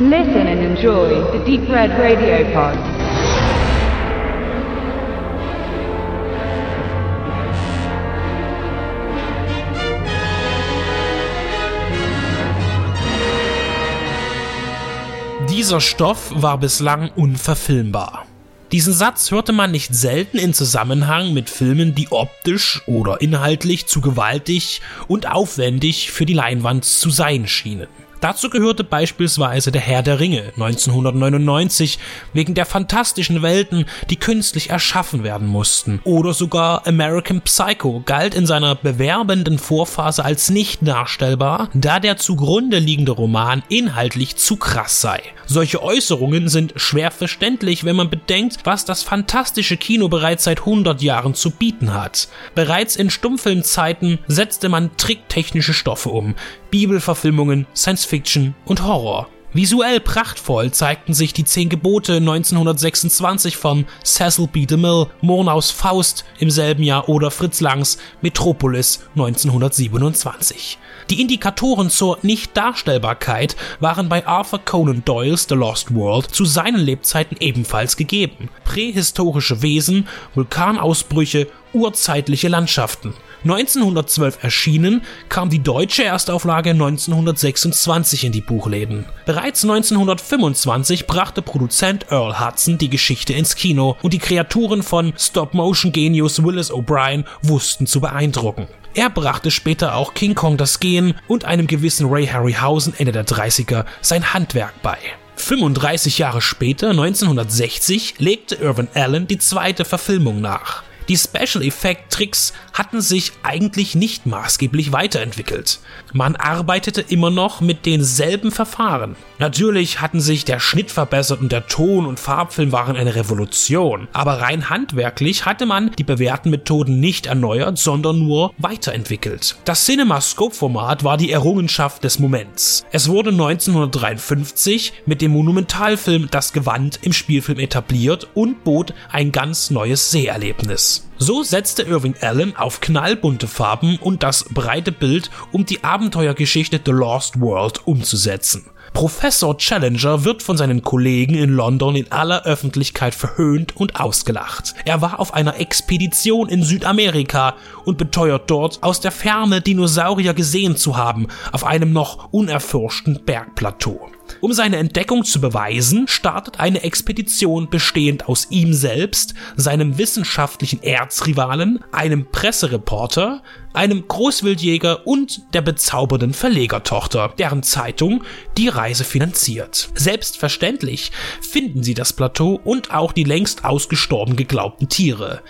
Listen and enjoy the Deep Red Radio Pod. Dieser Stoff war bislang unverfilmbar. Diesen Satz hörte man nicht selten in Zusammenhang mit Filmen, die optisch oder inhaltlich zu gewaltig und aufwendig für die Leinwand zu sein schienen. Dazu gehörte beispielsweise Der Herr der Ringe 1999 wegen der fantastischen Welten, die künstlich erschaffen werden mussten. Oder sogar American Psycho galt in seiner bewerbenden Vorphase als nicht darstellbar, da der zugrunde liegende Roman inhaltlich zu krass sei. Solche Äußerungen sind schwer verständlich, wenn man bedenkt, was das fantastische Kino bereits seit 100 Jahren zu bieten hat. Bereits in Stummfilmzeiten setzte man tricktechnische Stoffe um, Bibelverfilmungen, Science Fiction und Horror. Visuell prachtvoll zeigten sich die Zehn Gebote 1926 von Cecil B. DeMille, Murnaus Faust im selben Jahr oder Fritz Langs Metropolis 1927. Die Indikatoren zur Nichtdarstellbarkeit waren bei Arthur Conan Doyles The Lost World zu seinen Lebzeiten ebenfalls gegeben. Prähistorische Wesen, Vulkanausbrüche, urzeitliche Landschaften. 1912 erschienen, kam die deutsche Erstauflage 1926 in die Buchläden. Bereits 1925 brachte Produzent Earl Hudson die Geschichte ins Kino und die Kreaturen von Stop-Motion-Genius Willis O'Brien wussten zu beeindrucken. Er brachte später auch King Kong das Gehen und einem gewissen Ray Harryhausen Ende der 30er sein Handwerk bei. 35 Jahre später, 1960, legte Irvin Allen die zweite Verfilmung nach. Die Special Effect Tricks hatten sich eigentlich nicht maßgeblich weiterentwickelt. Man arbeitete immer noch mit denselben Verfahren. Natürlich hatten sich der Schnitt verbessert und der Ton- und Farbfilm waren eine Revolution. Aber rein handwerklich hatte man die bewährten Methoden nicht erneuert, sondern nur weiterentwickelt. Das CinemaScope-Format war die Errungenschaft des Moments. Es wurde 1953 mit dem Monumentalfilm Das Gewand im Spielfilm etabliert und bot ein ganz neues Seherlebnis. So setzte Irving Allen auf knallbunte Farben und das breite Bild, um die Abenteuergeschichte The Lost World umzusetzen. Professor Challenger wird von seinen Kollegen in London in aller Öffentlichkeit verhöhnt und ausgelacht. Er war auf einer Expedition in Südamerika und beteuert dort, aus der Ferne Dinosaurier gesehen zu haben, auf einem noch unerforschten Bergplateau. Um seine Entdeckung zu beweisen, startet eine Expedition bestehend aus ihm selbst, seinem wissenschaftlichen Erzrivalen, einem Pressereporter, einem Großwildjäger und der bezaubernden Verlegertochter, deren Zeitung die Reise finanziert. Selbstverständlich finden sie das Plateau und auch die längst ausgestorben geglaubten Tiere.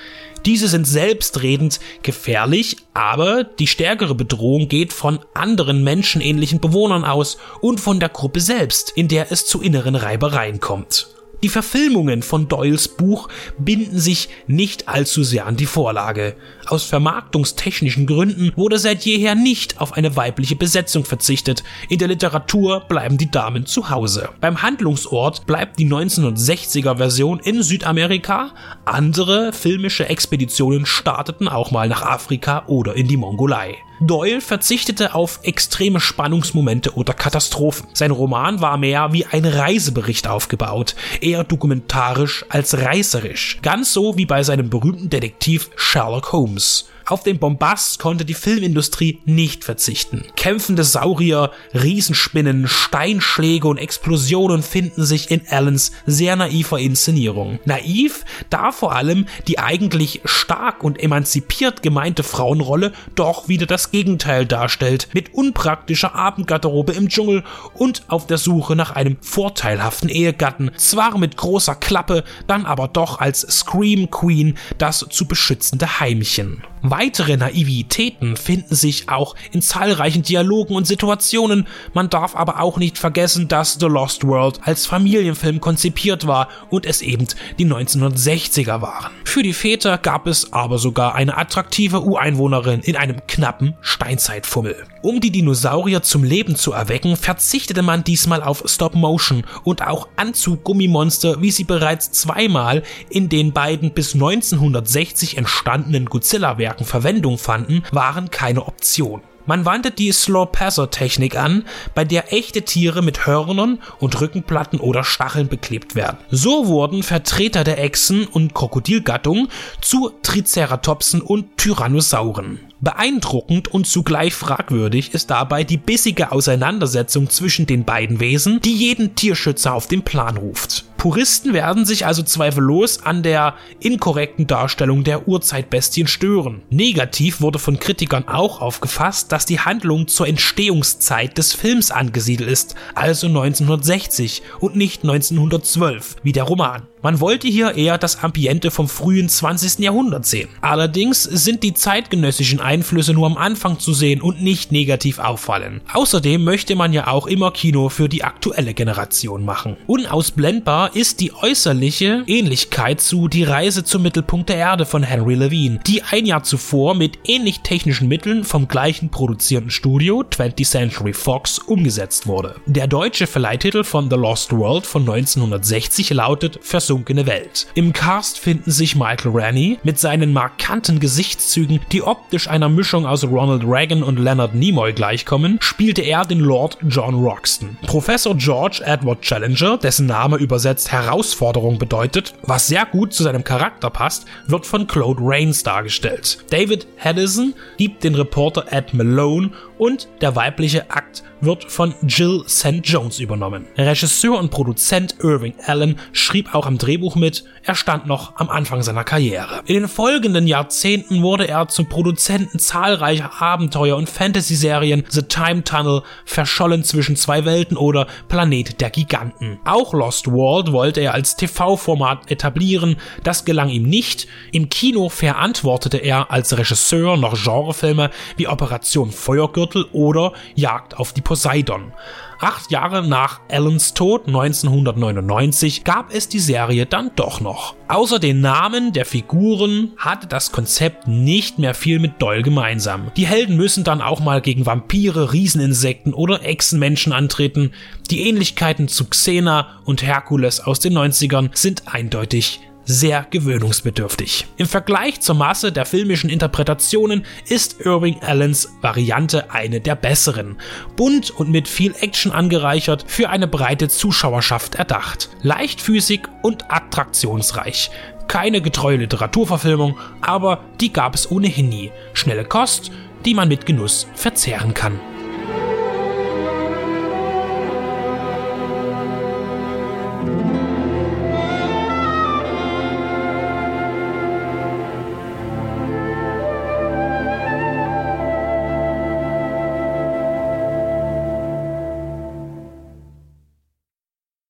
Diese sind selbstredend gefährlich, aber die stärkere Bedrohung geht von anderen menschenähnlichen Bewohnern aus und von der Gruppe selbst, in der es zu inneren Reibereien kommt. Die Verfilmungen von Doyles Buch binden sich nicht allzu sehr an die Vorlage. Aus vermarktungstechnischen Gründen wurde seit jeher nicht auf eine weibliche Besetzung verzichtet. In der Literatur bleiben die Damen zu Hause. Beim Handlungsort bleibt die 1960er Version in Südamerika. Andere filmische Expeditionen starteten auch mal nach Afrika oder in die Mongolei. Doyle verzichtete auf extreme Spannungsmomente oder Katastrophen. Sein Roman war mehr wie ein Reisebericht aufgebaut, eher dokumentarisch als reißerisch, ganz so wie bei seinem berühmten Detektiv Sherlock Holmes. Auf den Bombast konnte die Filmindustrie nicht verzichten. Kämpfende Saurier, Riesenspinnen, Steinschläge und Explosionen finden sich in Allens sehr naiver Inszenierung. Naiv, da vor allem die eigentlich stark und emanzipiert gemeinte Frauenrolle doch wieder das Gegenteil darstellt, mit unpraktischer Abendgarderobe im Dschungel und auf der Suche nach einem vorteilhaften Ehegatten, zwar mit großer Klappe, dann aber doch als Scream Queen das zu beschützende Heimchen. Weitere Naivitäten finden sich auch in zahlreichen Dialogen und Situationen. Man darf aber auch nicht vergessen, dass The Lost World als Familienfilm konzipiert war und es eben die 1960er waren. Für die Väter gab es aber sogar eine attraktive Ureinwohnerin in einem knappen Steinzeitfummel. Um die Dinosaurier zum Leben zu erwecken, verzichtete man diesmal auf Stop Motion und auch Anzug-Gummimonster, wie sie bereits zweimal in den beiden bis 1960 entstandenen Godzilla-Werken Verwendung fanden, waren keine Option. Man wandte die Slow-Passer-Technik an, bei der echte Tiere mit Hörnern und Rückenplatten oder Stacheln beklebt werden. So wurden Vertreter der Echsen- und Krokodilgattung zu Triceratopsen und Tyrannosauren. Beeindruckend und zugleich fragwürdig ist dabei die bissige Auseinandersetzung zwischen den beiden Wesen, die jeden Tierschützer auf den Plan ruft. Puristen werden sich also zweifellos an der inkorrekten Darstellung der Urzeitbestien stören. Negativ wurde von Kritikern auch aufgefasst, dass die Handlung zur Entstehungszeit des Films angesiedelt ist, also 1960 und nicht 1912, wie der Roman. Man wollte hier eher das Ambiente vom frühen 20. Jahrhundert sehen. Allerdings sind die zeitgenössischen Einflüsse nur am Anfang zu sehen und nicht negativ auffallen. Außerdem möchte man ja auch immer Kino für die aktuelle Generation machen. Unausblendbar ist die äußerliche Ähnlichkeit zu Die Reise zum Mittelpunkt der Erde von Henry Levine, die ein Jahr zuvor mit ähnlich technischen Mitteln vom gleichen produzierenden Studio 20th Century Fox umgesetzt wurde. Der deutsche Verleihtitel von The Lost World von 1960 lautet versunkene Welt. Im Cast finden sich Michael Rennie mit seinen markanten Gesichtszügen, die optisch einer Mischung aus Ronald Reagan und Leonard Nimoy gleichkommen, spielte er den Lord John Roxton. Professor George Edward Challenger, dessen Name übersetzt Herausforderung bedeutet, was sehr gut zu seinem Charakter passt, wird von Claude Rains dargestellt. David Hedison liebt den Reporter Ed Malone und der weibliche Akt wird von Jill St. Jones übernommen. Regisseur und Produzent Irving Allen schrieb auch am Drehbuch mit, er stand noch am Anfang seiner Karriere. In den folgenden Jahrzehnten wurde er zum Produzenten zahlreicher Abenteuer- und Fantasy-Serien The Time Tunnel, Verschollen zwischen zwei Welten oder Planet der Giganten. Auch Lost World wollte er als TV-Format etablieren, das gelang ihm nicht. Im Kino verantwortete er als Regisseur noch Genrefilme wie Operation Feuergürtel oder Jagd auf die Poseidon. Acht Jahre nach Allens Tod 1999 gab es die Serie dann doch noch. Außer den Namen der Figuren hatte das Konzept nicht mehr viel mit Doyle gemeinsam. Die Helden müssen dann auch mal gegen Vampire, Rieseninsekten oder Echsenmenschen antreten. Die Ähnlichkeiten zu Xena und Herkules aus den 90ern sind eindeutig sehr gewöhnungsbedürftig. Im Vergleich zur Masse der filmischen Interpretationen ist Irving Allens Variante eine der besseren. Bunt und mit viel Action angereichert, für eine breite Zuschauerschaft erdacht. Leichtfüßig und attraktionsreich. Keine getreue Literaturverfilmung, aber die gab es ohnehin nie. Schnelle Kost, die man mit Genuss verzehren kann.